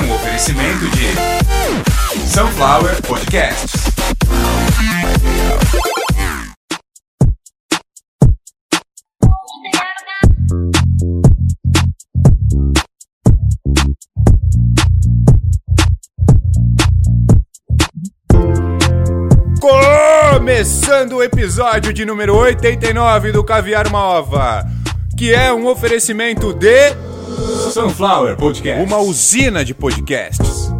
um oferecimento de Sunflower Podcasts. Começando o episódio de número 89 do Caviar uma Ova, que é um oferecimento de Sunflower Podcast, uma usina de podcasts.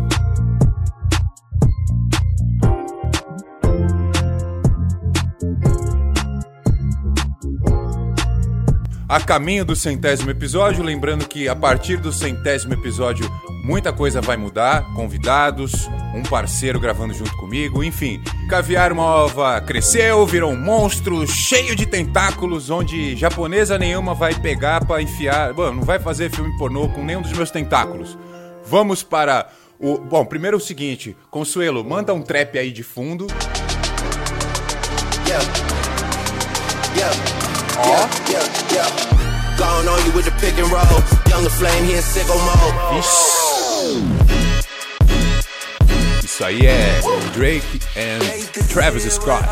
A caminho do centésimo episódio, lembrando que a partir do centésimo episódio muita coisa vai mudar, convidados, um parceiro gravando junto comigo, enfim. Caviar uma ova cresceu, virou um monstro cheio de tentáculos, onde japonesa nenhuma vai pegar pra enfiar. Bom, não vai fazer filme pornô com nenhum dos meus tentáculos. Vamos para o. Bom, primeiro é o seguinte, Consuelo, manda um trap aí de fundo. Yeah. Yeah. Ó. Yeah, yeah, yeah. Gone on you with the pick and roll. Younger flame, he in sicko mode. Isso aí é Drake and Travis Scott.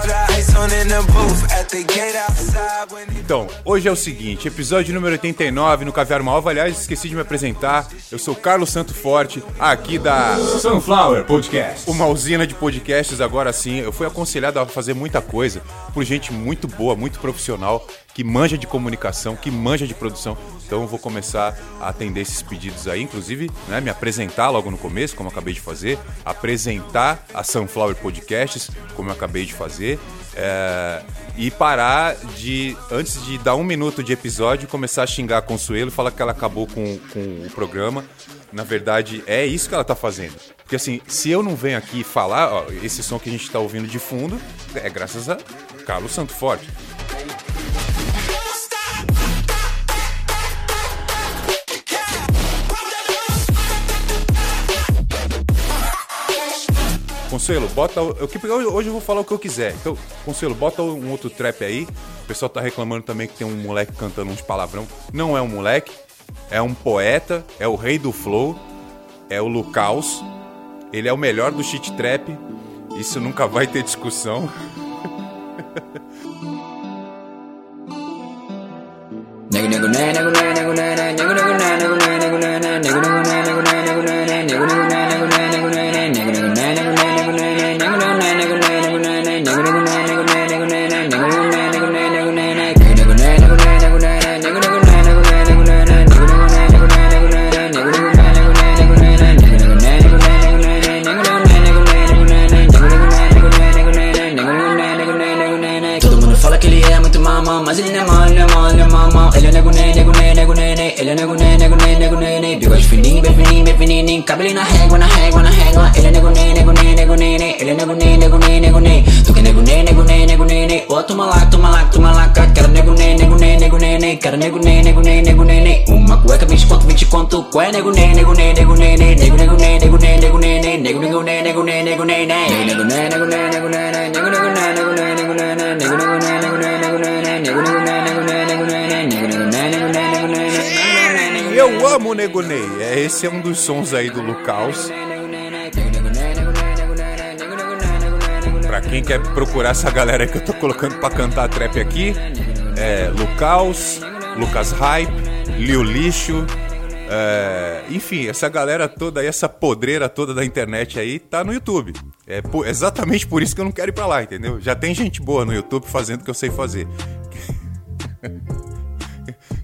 Então, hoje é o seguinte, episódio número 89 no Caviar uma Ova. Aliás, esqueci de me apresentar. Eu sou Carlos Santo Forte, aqui da Sunflower Podcast. Uma usina de podcasts agora sim. Eu fui aconselhado a fazer muita coisa por gente muito boa, muito profissional, que manja de comunicação, que manja de produção. Então eu vou começar a atender esses pedidos aí, inclusive, né, me apresentar logo no começo, como eu acabei de fazer, apresentar a Sunflower Podcasts, como eu acabei de fazer. É, e parar de, antes de dar um minuto de episódio, começar a xingar a Consuelo, falar que ela acabou com, com o programa. Na verdade, é isso que ela tá fazendo. Porque assim, se eu não venho aqui falar, ó, esse som que a gente tá ouvindo de fundo é graças a Carlos Santo Forte. Consuelo, bota. Eu, hoje eu vou falar o que eu quiser. Então, Consuelo, bota um outro trap aí. O pessoal tá reclamando também que tem um moleque cantando uns palavrão. Não é um moleque, é um poeta, é o rei do flow, é o Lucaus. Ele é o melhor do shit trap. Isso nunca vai ter discussão. Nego nego né nego né nego né né nego nego né nego né nego né né nego nego né nego mama é malha malha mama Ele é nego nene, nego nene, nego nene Ele é nego nene, nego nene, nego nene Bigode fininho, bem fininho, bem fininho Cabelinho na régua, na régua, na régua Ele é nego nene, nego nene, nego nene Ele é nego nene, nego nene, nego nene Tu que nego nene, nego nene, nego nene Ô, toma lá, toma lá, toma lá Quero nego nene, nego nene, nego nene Quero nego nene, nego nene, nego nene Uma cueca, 20 conto, 20 conto Qual é nego nene, nego nene, nego nene Nego, nego nene, nego nene, nego nene Nego, nego nene, nego nene, nego nene Nego, nego nene, nego nene, nego nene Nego, nego nene, nego nene, nego nene Nego, nego nene, nego nene eu amo o Nego Ney. É, esse é um dos sons aí do Lucaus. Pra quem quer procurar essa galera que eu tô colocando pra cantar trap aqui, é Lucaus, Lucas Hype, Lio Lixo, é, enfim, essa galera toda aí, essa podreira toda da internet aí, tá no YouTube. É po- exatamente por isso que eu não quero ir pra lá, entendeu? Já tem gente boa no YouTube fazendo o que eu sei fazer.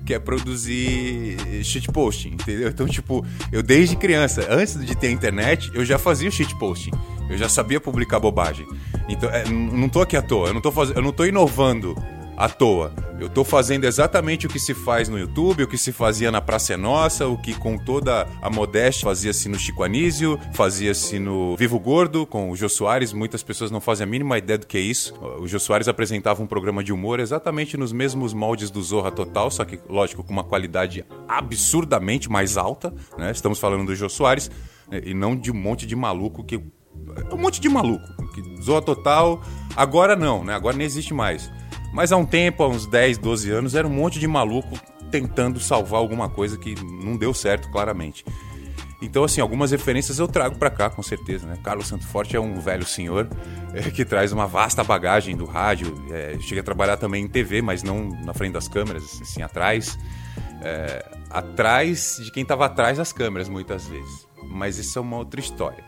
que é produzir shitposting, entendeu? Então, tipo, eu desde criança, antes de ter internet, eu já fazia o shitposting. Eu já sabia publicar bobagem. Então, é, não tô aqui à toa, eu não tô, faz... eu não tô inovando à toa. Eu tô fazendo exatamente o que se faz no YouTube, o que se fazia na Praça é Nossa, o que com toda a modéstia fazia-se no Chico Anísio, fazia-se no Vivo Gordo, com o Jô Soares. Muitas pessoas não fazem a mínima ideia do que é isso. O Jô Soares apresentava um programa de humor exatamente nos mesmos moldes do Zorra Total, só que, lógico, com uma qualidade absurdamente mais alta. Né? Estamos falando do Jô Soares né? e não de um monte de maluco que. Um monte de maluco. Que Zorra Total, agora não, né? Agora não existe mais. Mas há um tempo, há uns 10, 12 anos, era um monte de maluco tentando salvar alguma coisa que não deu certo, claramente. Então, assim, algumas referências eu trago pra cá, com certeza, né? Carlos Santo Forte é um velho senhor é, que traz uma vasta bagagem do rádio. É, chega a trabalhar também em TV, mas não na frente das câmeras, assim, atrás. É, atrás de quem tava atrás das câmeras, muitas vezes. Mas isso é uma outra história.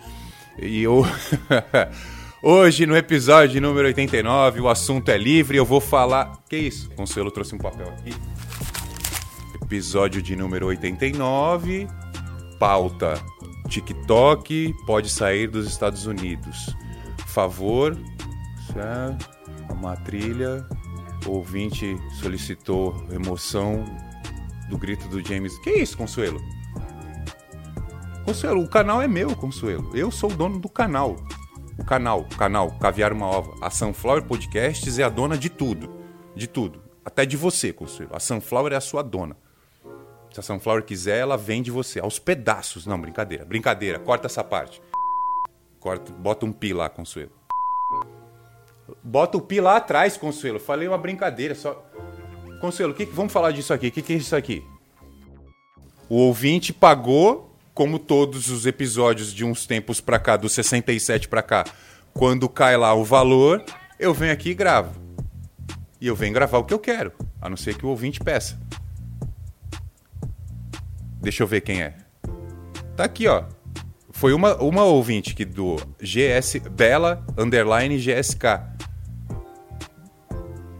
E eu. Hoje, no episódio número 89, o assunto é livre. Eu vou falar. Que isso? Consuelo trouxe um papel aqui. Episódio de número 89. Pauta: TikTok pode sair dos Estados Unidos. Favor. Uma trilha. O ouvinte solicitou remoção do grito do James. Que isso, Consuelo? Consuelo, o canal é meu, Consuelo. Eu sou o dono do canal. O canal, o canal Caviar uma Ova. A Sunflower Podcasts é a dona de tudo. De tudo. Até de você, Consuelo. A Sunflower é a sua dona. Se a Sunflower quiser, ela vende você. Aos pedaços. Não, brincadeira. Brincadeira. Corta essa parte. Corta, bota um pi lá, Consuelo. Bota o pi lá atrás, Consuelo. Falei uma brincadeira, só. Consuelo, que, vamos falar disso aqui. O que, que é isso aqui? O ouvinte pagou, como todos os episódios de uns tempos pra cá, do 67 pra cá, quando cai lá o valor, eu venho aqui e gravo. E eu venho gravar o que eu quero, a não ser que o ouvinte peça. Deixa eu ver quem é. Tá aqui, ó. Foi uma, uma ouvinte que do GS Bela underline GSK.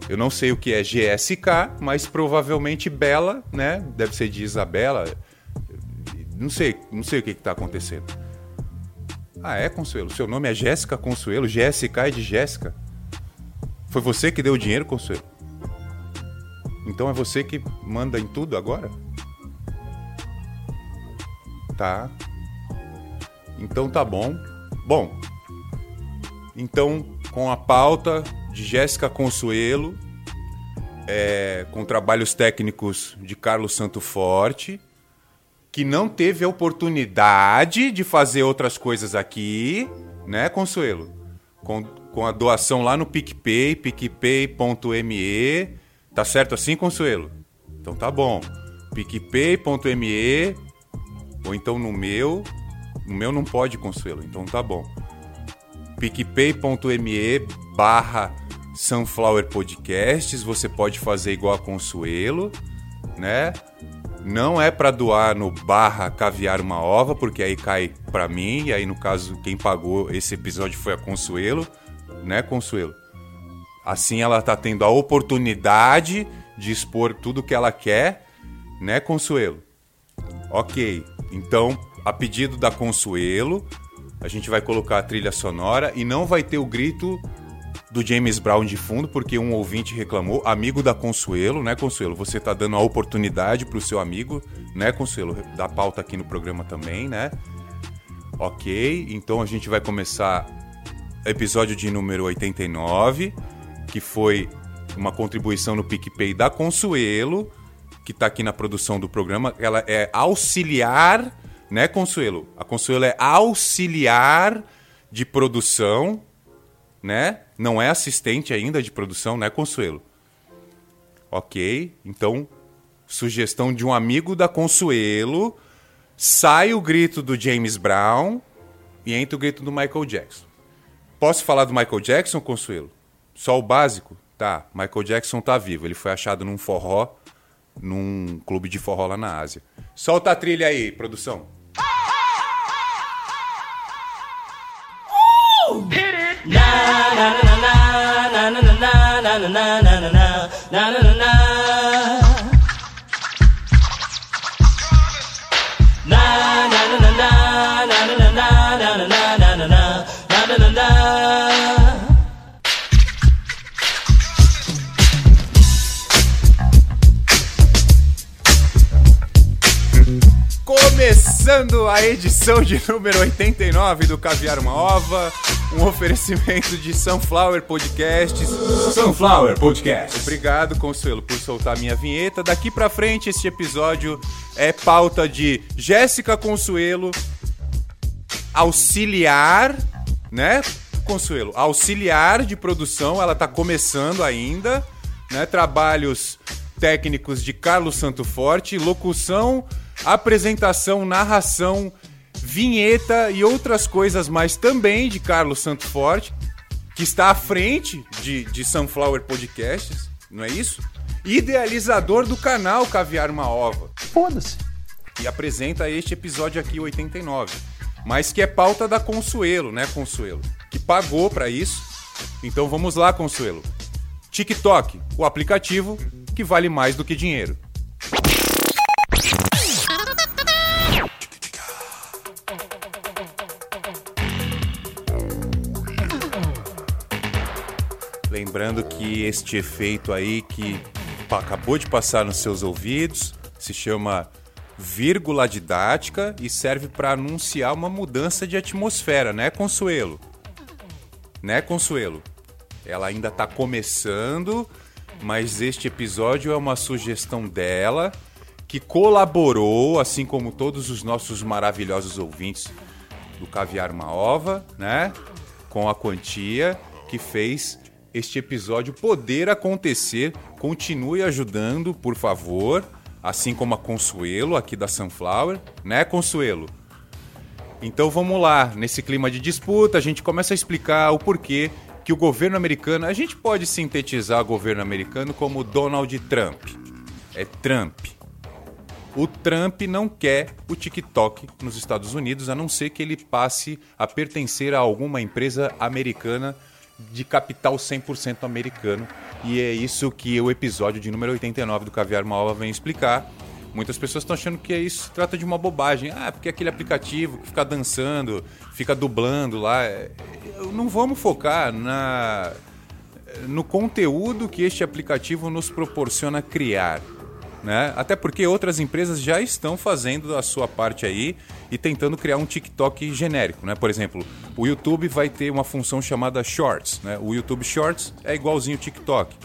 Eu não sei o que é GSK, mas provavelmente Bela, né? Deve ser de Isabela. Não sei, não sei o que, que tá acontecendo. Ah, é, Consuelo? Seu nome é Jéssica Consuelo? GSK é de Jéssica? Foi você que deu o dinheiro, Consuelo? Então é você que manda em tudo agora? Tá. Então tá bom. Bom, então com a pauta de Jéssica Consuelo, é, com trabalhos técnicos de Carlos Santo Forte, que não teve a oportunidade de fazer outras coisas aqui, né, Consuelo? Com, com a doação lá no PicPay, picpay.me. Tá certo assim, Consuelo? Então tá bom. picpay.me ou então no meu. No meu não pode, Consuelo, então tá bom. picpay.me barra Sunflower Podcasts, você pode fazer igual a Consuelo, né? Não é para doar no barra caviar uma ova, porque aí cai para mim, e aí no caso quem pagou esse episódio foi a Consuelo, né, Consuelo? Assim ela tá tendo a oportunidade de expor tudo que ela quer, né, Consuelo? Ok, então, a pedido da Consuelo, a gente vai colocar a trilha sonora e não vai ter o grito do James Brown de fundo, porque um ouvinte reclamou, amigo da Consuelo, né, Consuelo? Você tá dando a oportunidade pro seu amigo, né, Consuelo? Da pauta aqui no programa também, né? Ok, então a gente vai começar episódio de número 89, que foi uma contribuição no PicPay da Consuelo, que tá aqui na produção do programa. Ela é auxiliar, né, Consuelo? A Consuelo é auxiliar de produção, né? Não é assistente ainda de produção, né, Consuelo? Ok, então, sugestão de um amigo da Consuelo. Sai o grito do James Brown e entra o grito do Michael Jackson. Posso falar do Michael Jackson, Consuelo? Só o básico? Tá, Michael Jackson tá vivo. Ele foi achado num forró, num clube de forró lá na Ásia. Solta a trilha aí, produção. Começando a edição de número 89 do Caviar uma Ova, um oferecimento de Sunflower Podcasts. Sunflower Podcast. Obrigado, Consuelo, por soltar minha vinheta. Daqui pra frente, este episódio é pauta de Jéssica Consuelo, auxiliar, né, Consuelo? Auxiliar de produção, ela tá começando ainda, né? Trabalhos técnicos de Carlos Santo Forte, locução, apresentação, narração vinheta e outras coisas mais também de Carlos Santo Forte, que está à frente de, de Sunflower Podcasts, não é isso? Idealizador do canal Caviar uma Ova. Foda-se. E apresenta este episódio aqui, 89. Mas que é pauta da Consuelo, né, Consuelo? Que pagou pra isso. Então vamos lá, Consuelo. TikTok, o aplicativo que vale mais do que dinheiro. Lembrando que este efeito aí que acabou de passar nos seus ouvidos se chama vírgula didática e serve para anunciar uma mudança de atmosfera, né, Consuelo? Né, Consuelo? Ela ainda está começando, mas este episódio é uma sugestão dela que colaborou, assim como todos os nossos maravilhosos ouvintes do Caviar uma Ova, né? Com a quantia que fez este episódio poder acontecer. Continue ajudando, por favor, assim como a Consuelo aqui da Sunflower, né, Consuelo? Então vamos lá, nesse clima de disputa, a gente começa a explicar o porquê que o governo americano, a gente pode sintetizar o governo americano como Donald Trump. É Trump. O Trump não quer o TikTok nos Estados Unidos, a não ser que ele passe a pertencer a alguma empresa americana de capital 100% americano. E é isso que o episódio de número 89 do Caviar Malva vem explicar. Muitas pessoas estão achando que isso se trata de uma bobagem. Ah, porque aquele aplicativo que fica dançando, fica dublando lá. É, Não vamos focar na no conteúdo que este aplicativo nos proporciona criar. Né? Até porque outras empresas já estão fazendo a sua parte aí e tentando criar um TikTok genérico. Né? Por exemplo, o YouTube vai ter uma função chamada Shorts. Né? O YouTube Shorts é igualzinho o TikTok.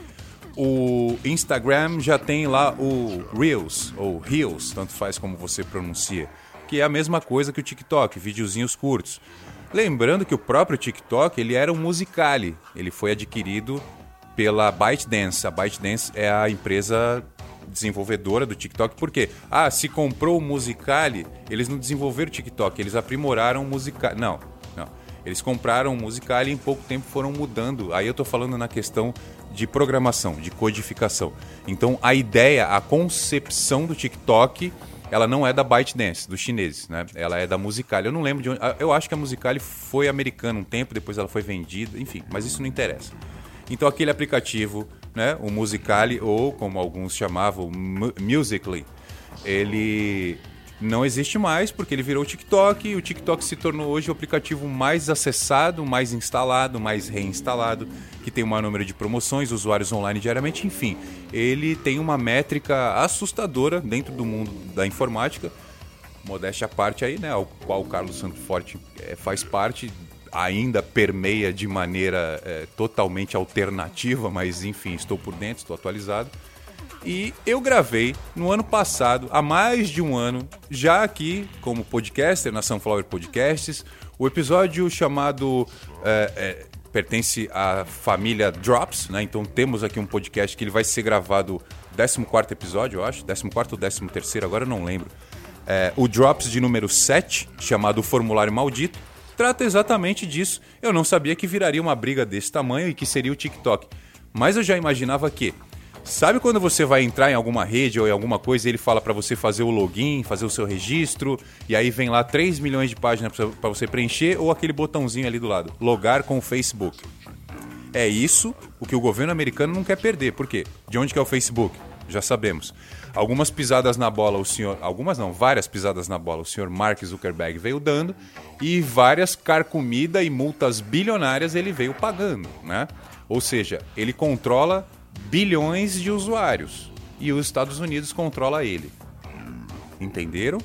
O Instagram já tem lá o Reels, ou Reels, tanto faz como você pronuncia, que é a mesma coisa que o TikTok, videozinhos curtos. Lembrando que o próprio TikTok ele era um musicale, ele foi adquirido pela ByteDance. A ByteDance é a empresa desenvolvedora do TikTok, porque ah, se comprou o Musicali, eles não desenvolveram o TikTok, eles aprimoraram o Musicali. Não, não. Eles compraram o Musicali e em pouco tempo foram mudando. Aí eu tô falando na questão de programação, de codificação. Então a ideia, a concepção do TikTok, ela não é da ByteDance, dos chineses, né? Ela é da Musicali. Eu não lembro de onde. Eu acho que a Musicali foi americana um tempo, depois ela foi vendida, enfim, mas isso não interessa. Então aquele aplicativo, né, o Musicali ou como alguns chamavam, Mu- Musical.ly, ele não existe mais porque ele virou o TikTok e o TikTok se tornou hoje o aplicativo mais acessado, mais instalado, mais reinstalado, que tem um maior número de promoções, usuários online diariamente, enfim. Ele tem uma métrica assustadora dentro do mundo da informática, modéstia à parte aí, né, ao qual o Carlos Santo Forte eh, faz parte, ainda permeia de maneira eh, totalmente alternativa, mas enfim, estou por dentro, estou atualizado. E eu gravei no ano passado, há mais de um ano, já aqui como podcaster na Sunflower Podcasts, o episódio chamado. eh, eh, pertence à família Drops, né? Então temos aqui um podcast que ele vai ser gravado 14 episódio, eu acho, 14 ou 13, agora eu não lembro. É, o Drops de número 7, chamado Formulário Maldito, trata exatamente disso. Eu não sabia que viraria uma briga desse tamanho e que seria o TikTok. Mas eu já imaginava que. Sabe quando você vai entrar em alguma rede ou em alguma coisa e ele fala pra você fazer o login, fazer o seu registro, e aí vem lá 3 milhões de páginas pra você preencher, ou aquele botãozinho ali do lado, logar com o Facebook. É isso o que o governo americano não quer perder. Por quê? De onde que é o Facebook? Já sabemos. Algumas pisadas na bola o senhor, algumas não, várias pisadas na bola o senhor Mark Zuckerberg veio dando e várias carcomida e multas bilionárias ele veio pagando, né? Ou seja, ele controla bilhões de usuários e os Estados Unidos controla ele. Entenderam?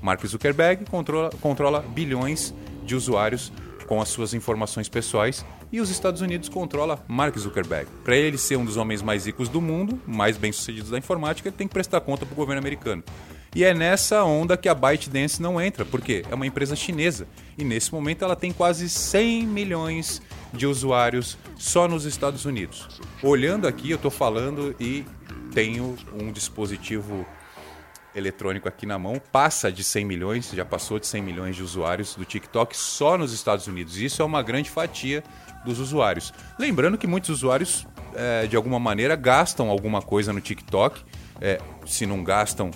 Mark Zuckerberg controla, controla bilhões de usuários com as suas informações pessoais e os Estados Unidos controla Mark Zuckerberg. Para ele ser um dos homens mais ricos do mundo, mais bem-sucedidos da informática, ele tem que prestar conta para o governo americano. E é nessa onda que a ByteDance não entra, porque é uma empresa chinesa e nesse momento ela tem quase 100 milhões de usuários só nos Estados Unidos. Olhando aqui, eu estou falando e tenho um dispositivo eletrônico aqui na mão, passa de 100 milhões, já passou de 100 milhões de usuários do TikTok só nos Estados Unidos. Isso é uma grande fatia dos usuários. Lembrando que muitos usuários, é, de alguma maneira, gastam alguma coisa no TikTok. É, se não gastam,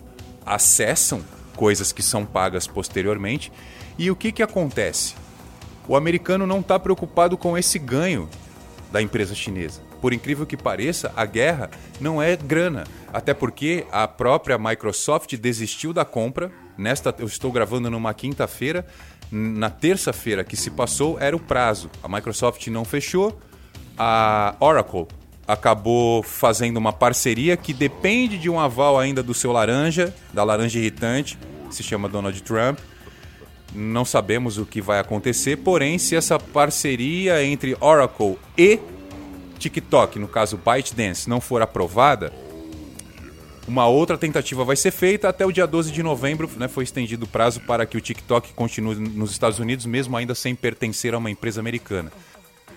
acessam coisas que são pagas posteriormente. E o que, que acontece? O americano não está preocupado com esse ganho da empresa chinesa. Por incrível que pareça, a guerra não é grana. Até porque a própria Microsoft desistiu da compra. Nesta, eu estou gravando numa quinta-feira. Na terça-feira que se passou era o prazo. A Microsoft não fechou. A Oracle acabou fazendo uma parceria que depende de um aval ainda do seu laranja, da laranja irritante, que se chama Donald Trump. Não sabemos o que vai acontecer, porém, se essa parceria entre Oracle e TikTok, no caso ByteDance, não for aprovada, uma outra tentativa vai ser feita até o dia 12 de novembro, né, foi estendido o prazo para que o TikTok continue nos Estados Unidos, mesmo ainda sem pertencer a uma empresa americana.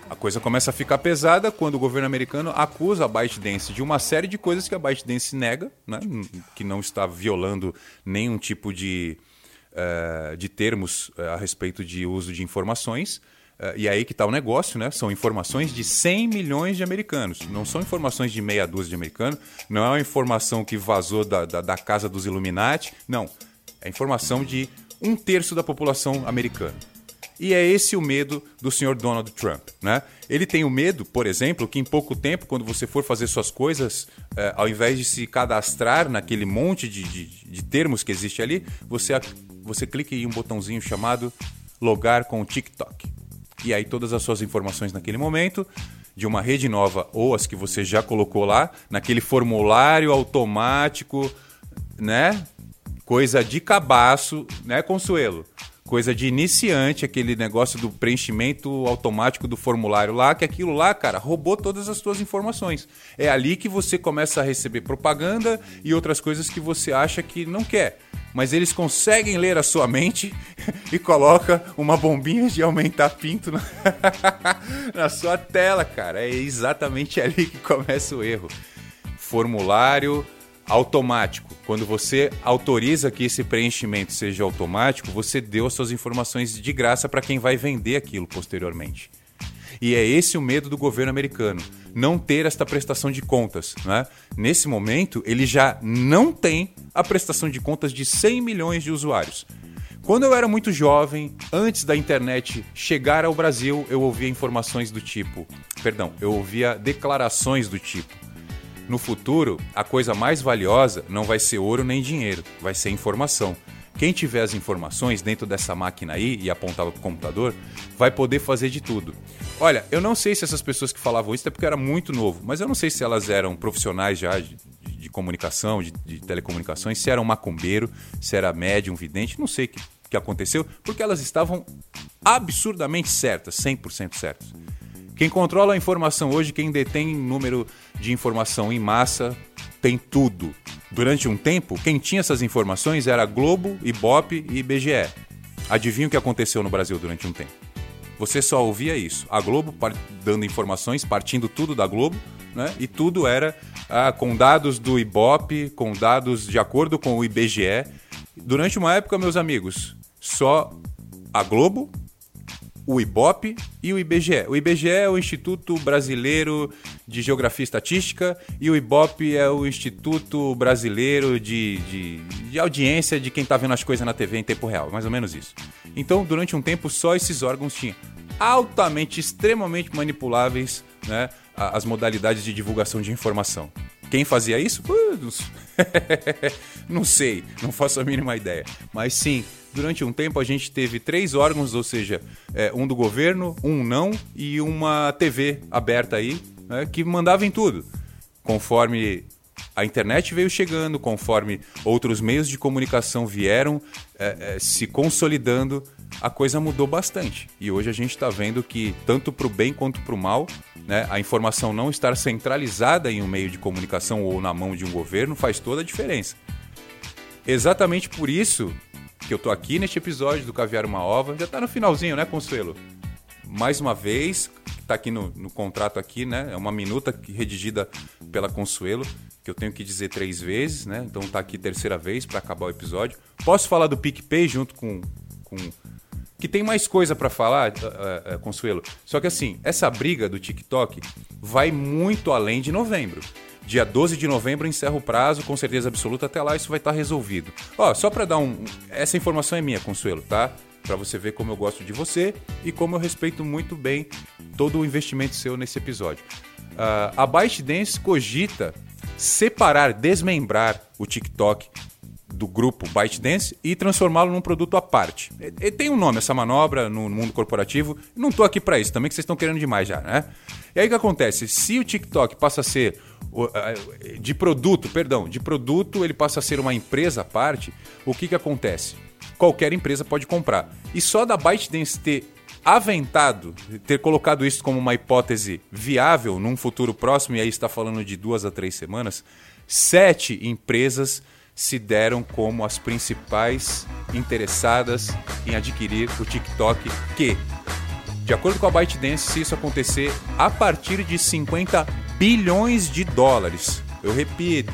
A coisa começa a ficar pesada quando o governo americano acusa a ByteDance de uma série de coisas que a ByteDance nega, né, que não está violando nenhum tipo de, uh, de termos uh, a respeito de uso de informações. Uh, e aí que está o negócio, né? São informações de 100 milhões de americanos. Não são informações de meia dúzia de americanos. Não é uma informação que vazou da, da, da casa dos Illuminati. Não. É informação de um terço da população americana. E é esse o medo do senhor Donald Trump. Né? Ele tem o medo, por exemplo, que em pouco tempo, quando você for fazer suas coisas, eh, ao invés de se cadastrar naquele monte de, de, de, termos que existe ali, você, você clique em um botãozinho chamado logar com o TikTok. E aí todas as suas informações naquele momento, de uma rede nova ou as que você já colocou lá, naquele formulário automático, né? Coisa de cabaço, né, Consuelo? Coisa de iniciante, aquele negócio do preenchimento automático do formulário lá, que aquilo lá, cara, roubou todas as suas informações. É ali que você começa a receber propaganda e outras coisas que você acha que não quer. Mas eles conseguem ler a sua mente e coloca uma bombinha de aumentar pinto na, na sua tela, cara. É exatamente ali que começa o erro. Formulário automático. Quando você autoriza que esse preenchimento seja automático, você deu as suas informações de graça para quem vai vender aquilo posteriormente. E é esse o medo do governo americano, não ter esta prestação de contas. Né? Nesse momento, ele já não tem a prestação de contas de 100 milhões de usuários. Quando eu era muito jovem, antes da internet chegar ao Brasil, eu ouvia informações do tipo. Perdão, eu ouvia declarações do tipo no futuro, a coisa mais valiosa não vai ser ouro nem dinheiro, vai ser informação. Quem tiver as informações dentro dessa máquina aí e apontava para o computador, vai poder fazer de tudo. Olha, eu não sei se essas pessoas que falavam isso é porque era muito novo, mas eu não sei se elas eram profissionais já de, de, de comunicação, de, de, telecomunicações, se era um macumbeiro, se era médium, vidente, não sei o que, que aconteceu, porque elas estavam absurdamente certas, 100% certas. Quem controla a informação hoje, quem detém número de informação em massa, tem tudo. Durante um tempo, quem tinha essas informações era Globo, Ibope e IBGE. Adivinha o que aconteceu no Brasil durante um tempo? Você só ouvia isso. A Globo dando informações, partindo tudo da Globo, né? e tudo era ah, com dados do Ibope, com dados de acordo com o IBGE. Durante uma época, meus amigos, só a Globo o IBOP e o IBGE. O IBGE é o Instituto Brasileiro de Geografia e Estatística e o IBOP é o Instituto Brasileiro de, de, de audiência de quem está vendo as coisas na TV em tempo real, mais ou menos isso. Então, durante um tempo, só esses órgãos tinham altamente, extremamente manipuláveis né, as modalidades de divulgação de informação. Quem fazia isso? Não sei, não faço a mínima ideia. Mas sim, durante um tempo a gente teve três órgãos, ou seja, é, um do governo, um não e uma TV aberta aí, né, que mandava em tudo. Conforme a internet veio chegando, conforme outros meios de comunicação vieram é, é, se consolidando, a coisa mudou bastante. E hoje a gente está vendo que, tanto para o bem quanto para o mal, né, a informação não estar centralizada em um meio de comunicação ou na mão de um governo faz toda a diferença. Exatamente por isso que eu tô aqui neste episódio do Caviar Uma Ova. Já tá no finalzinho, né, Consuelo? Mais uma vez, tá aqui no, no contrato aqui, né? É uma minuta redigida pela Consuelo, que eu tenho que dizer três vezes, né? Então tá aqui terceira vez para acabar o episódio. Posso falar do PicPay junto com. com que tem mais coisa para falar, uh, uh, Consuelo. Só que assim, essa briga do TikTok vai muito além de novembro. Dia 12 de novembro encerra o prazo, com certeza absoluta. Até lá isso vai estar resolvido. Ó, só para dar um. Essa informação é minha, Consuelo, tá? Para você ver como eu gosto de você e como eu respeito muito bem todo o investimento seu nesse episódio. Uh, a ByteDance cogita separar, desmembrar o TikTok do grupo ByteDance e transformá-lo num produto à parte. E, tem um nome essa manobra no mundo corporativo. Não estou aqui para isso, também que vocês estão querendo demais já, né? E aí o que acontece? Se o TikTok passa a ser de produto, perdão, de produto ele passa a ser uma empresa à parte, o que que acontece? Qualquer empresa pode comprar. E só da ByteDance ter aventado, ter colocado isso como uma hipótese viável num futuro próximo, e aí está falando de duas a três semanas, sete empresas se deram como as principais interessadas em adquirir o TikTok, que, de acordo com a ByteDance, se isso acontecer a partir de 50 bilhões de dólares. Eu repito,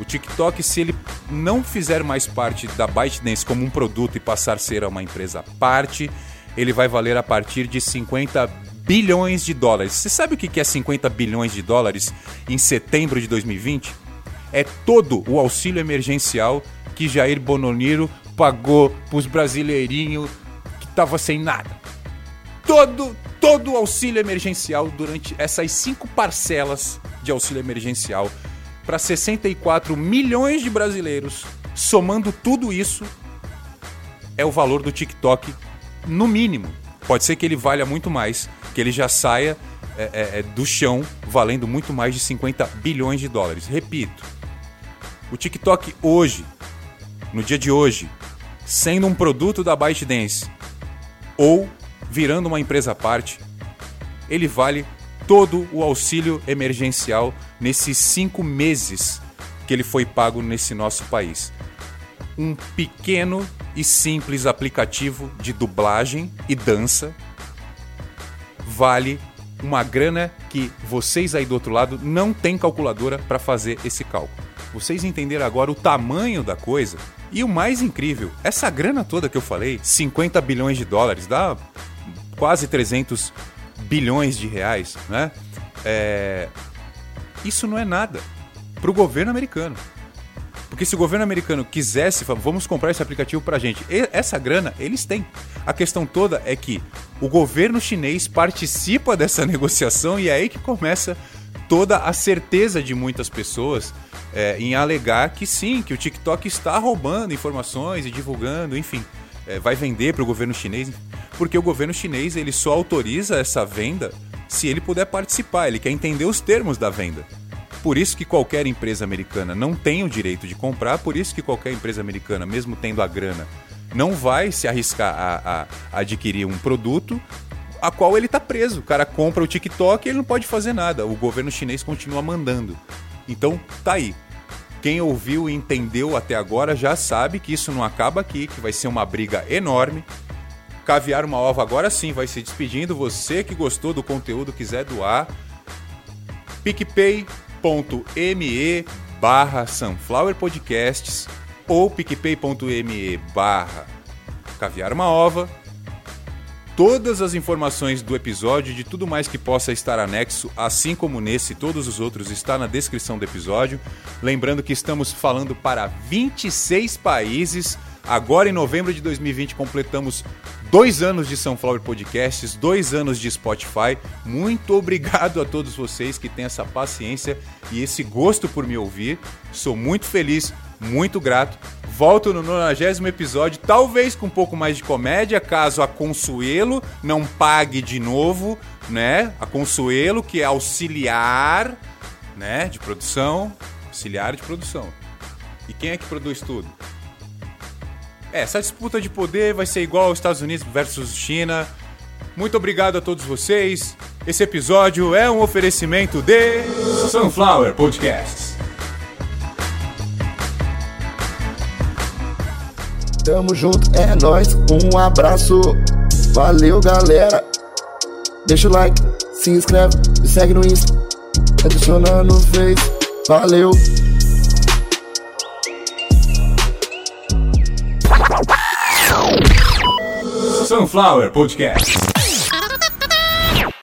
o TikTok, se ele não fizer mais parte da ByteDance como um produto e passar a ser uma empresa parte, ele vai valer a partir de 50 bilhões de dólares. Você sabe o que é 50 bilhões de dólares em setembro de 2020? é todo o auxílio emergencial que Jair Bononiro pagou para os brasileirinhos que tava sem nada. Todo, todo o auxílio emergencial durante essas cinco parcelas de auxílio emergencial para 64 milhões de brasileiros, somando tudo isso, é o valor do TikTok no mínimo. Pode ser que ele valha muito mais, que ele já saia é, é, é do chão valendo muito mais de 50 bilhões de dólares. Repito, o TikTok hoje, no dia de hoje, sendo um produto da ByteDance ou virando uma empresa à parte, ele vale todo o auxílio emergencial nesses cinco meses que ele foi pago nesse nosso país. Um pequeno e simples aplicativo de dublagem e dança vale uma grana que vocês aí do outro lado não têm calculadora para fazer esse cálculo. Vocês entenderam agora o tamanho da coisa. E o mais incrível, essa grana toda que eu falei, 50 bilhões de dólares, dá quase 300 bilhões de reais, né? É... Isso não é nada para o governo americano. Porque se o governo americano quisesse, vamos comprar esse aplicativo para a gente, essa grana eles têm. A questão toda é que o governo chinês participa dessa negociação e é aí que começa toda a certeza de muitas pessoas é, em alegar que sim, que o TikTok está roubando informações e divulgando, enfim, é, vai vender para o governo chinês, porque o governo chinês ele só autoriza essa venda se ele puder participar, ele quer entender os termos da venda. Por isso que qualquer empresa americana não tem o direito de comprar, por isso que qualquer empresa americana, mesmo tendo a grana, não vai se arriscar a, a adquirir um produto a qual ele está preso. O cara compra o TikTok e ele não pode fazer nada. O governo chinês continua mandando. Então, tá aí. Quem ouviu e entendeu até agora já sabe que isso não acaba aqui, que vai ser uma briga enorme. Caviar uma ova agora sim vai se despedindo. Você que gostou do conteúdo, quiser doar, picpay.me barra Sunflower Podcasts ou picpay.me barra Caviar uma ova Todas as informações do episódio e de tudo mais que possa estar anexo, assim como nesse e todos os outros, está na descrição do episódio. Lembrando que estamos falando para 26 países. Agora, em novembro de 2020, completamos dois anos de Sunflower Podcasts, dois anos de Spotify. Muito obrigado a todos vocês que têm essa paciência e esse gosto por me ouvir. Sou muito feliz, muito grato. Volto no 90 episódio, talvez com um pouco mais de comédia, caso a Consuelo não pague de novo, né? A Consuelo, que é auxiliar, né, de produção, auxiliar de produção. E quem é que produz tudo? É, essa disputa de poder vai ser igual aos Estados Unidos versus China. Muito obrigado a todos vocês. Esse episódio é um oferecimento de Sunflower Podcasts. Tamo junto, é nós. Um abraço. Valeu, galera. Deixa o like, se inscreve, me segue no Insta. Adiciona no Face. Valeu. Sunflower Podcast.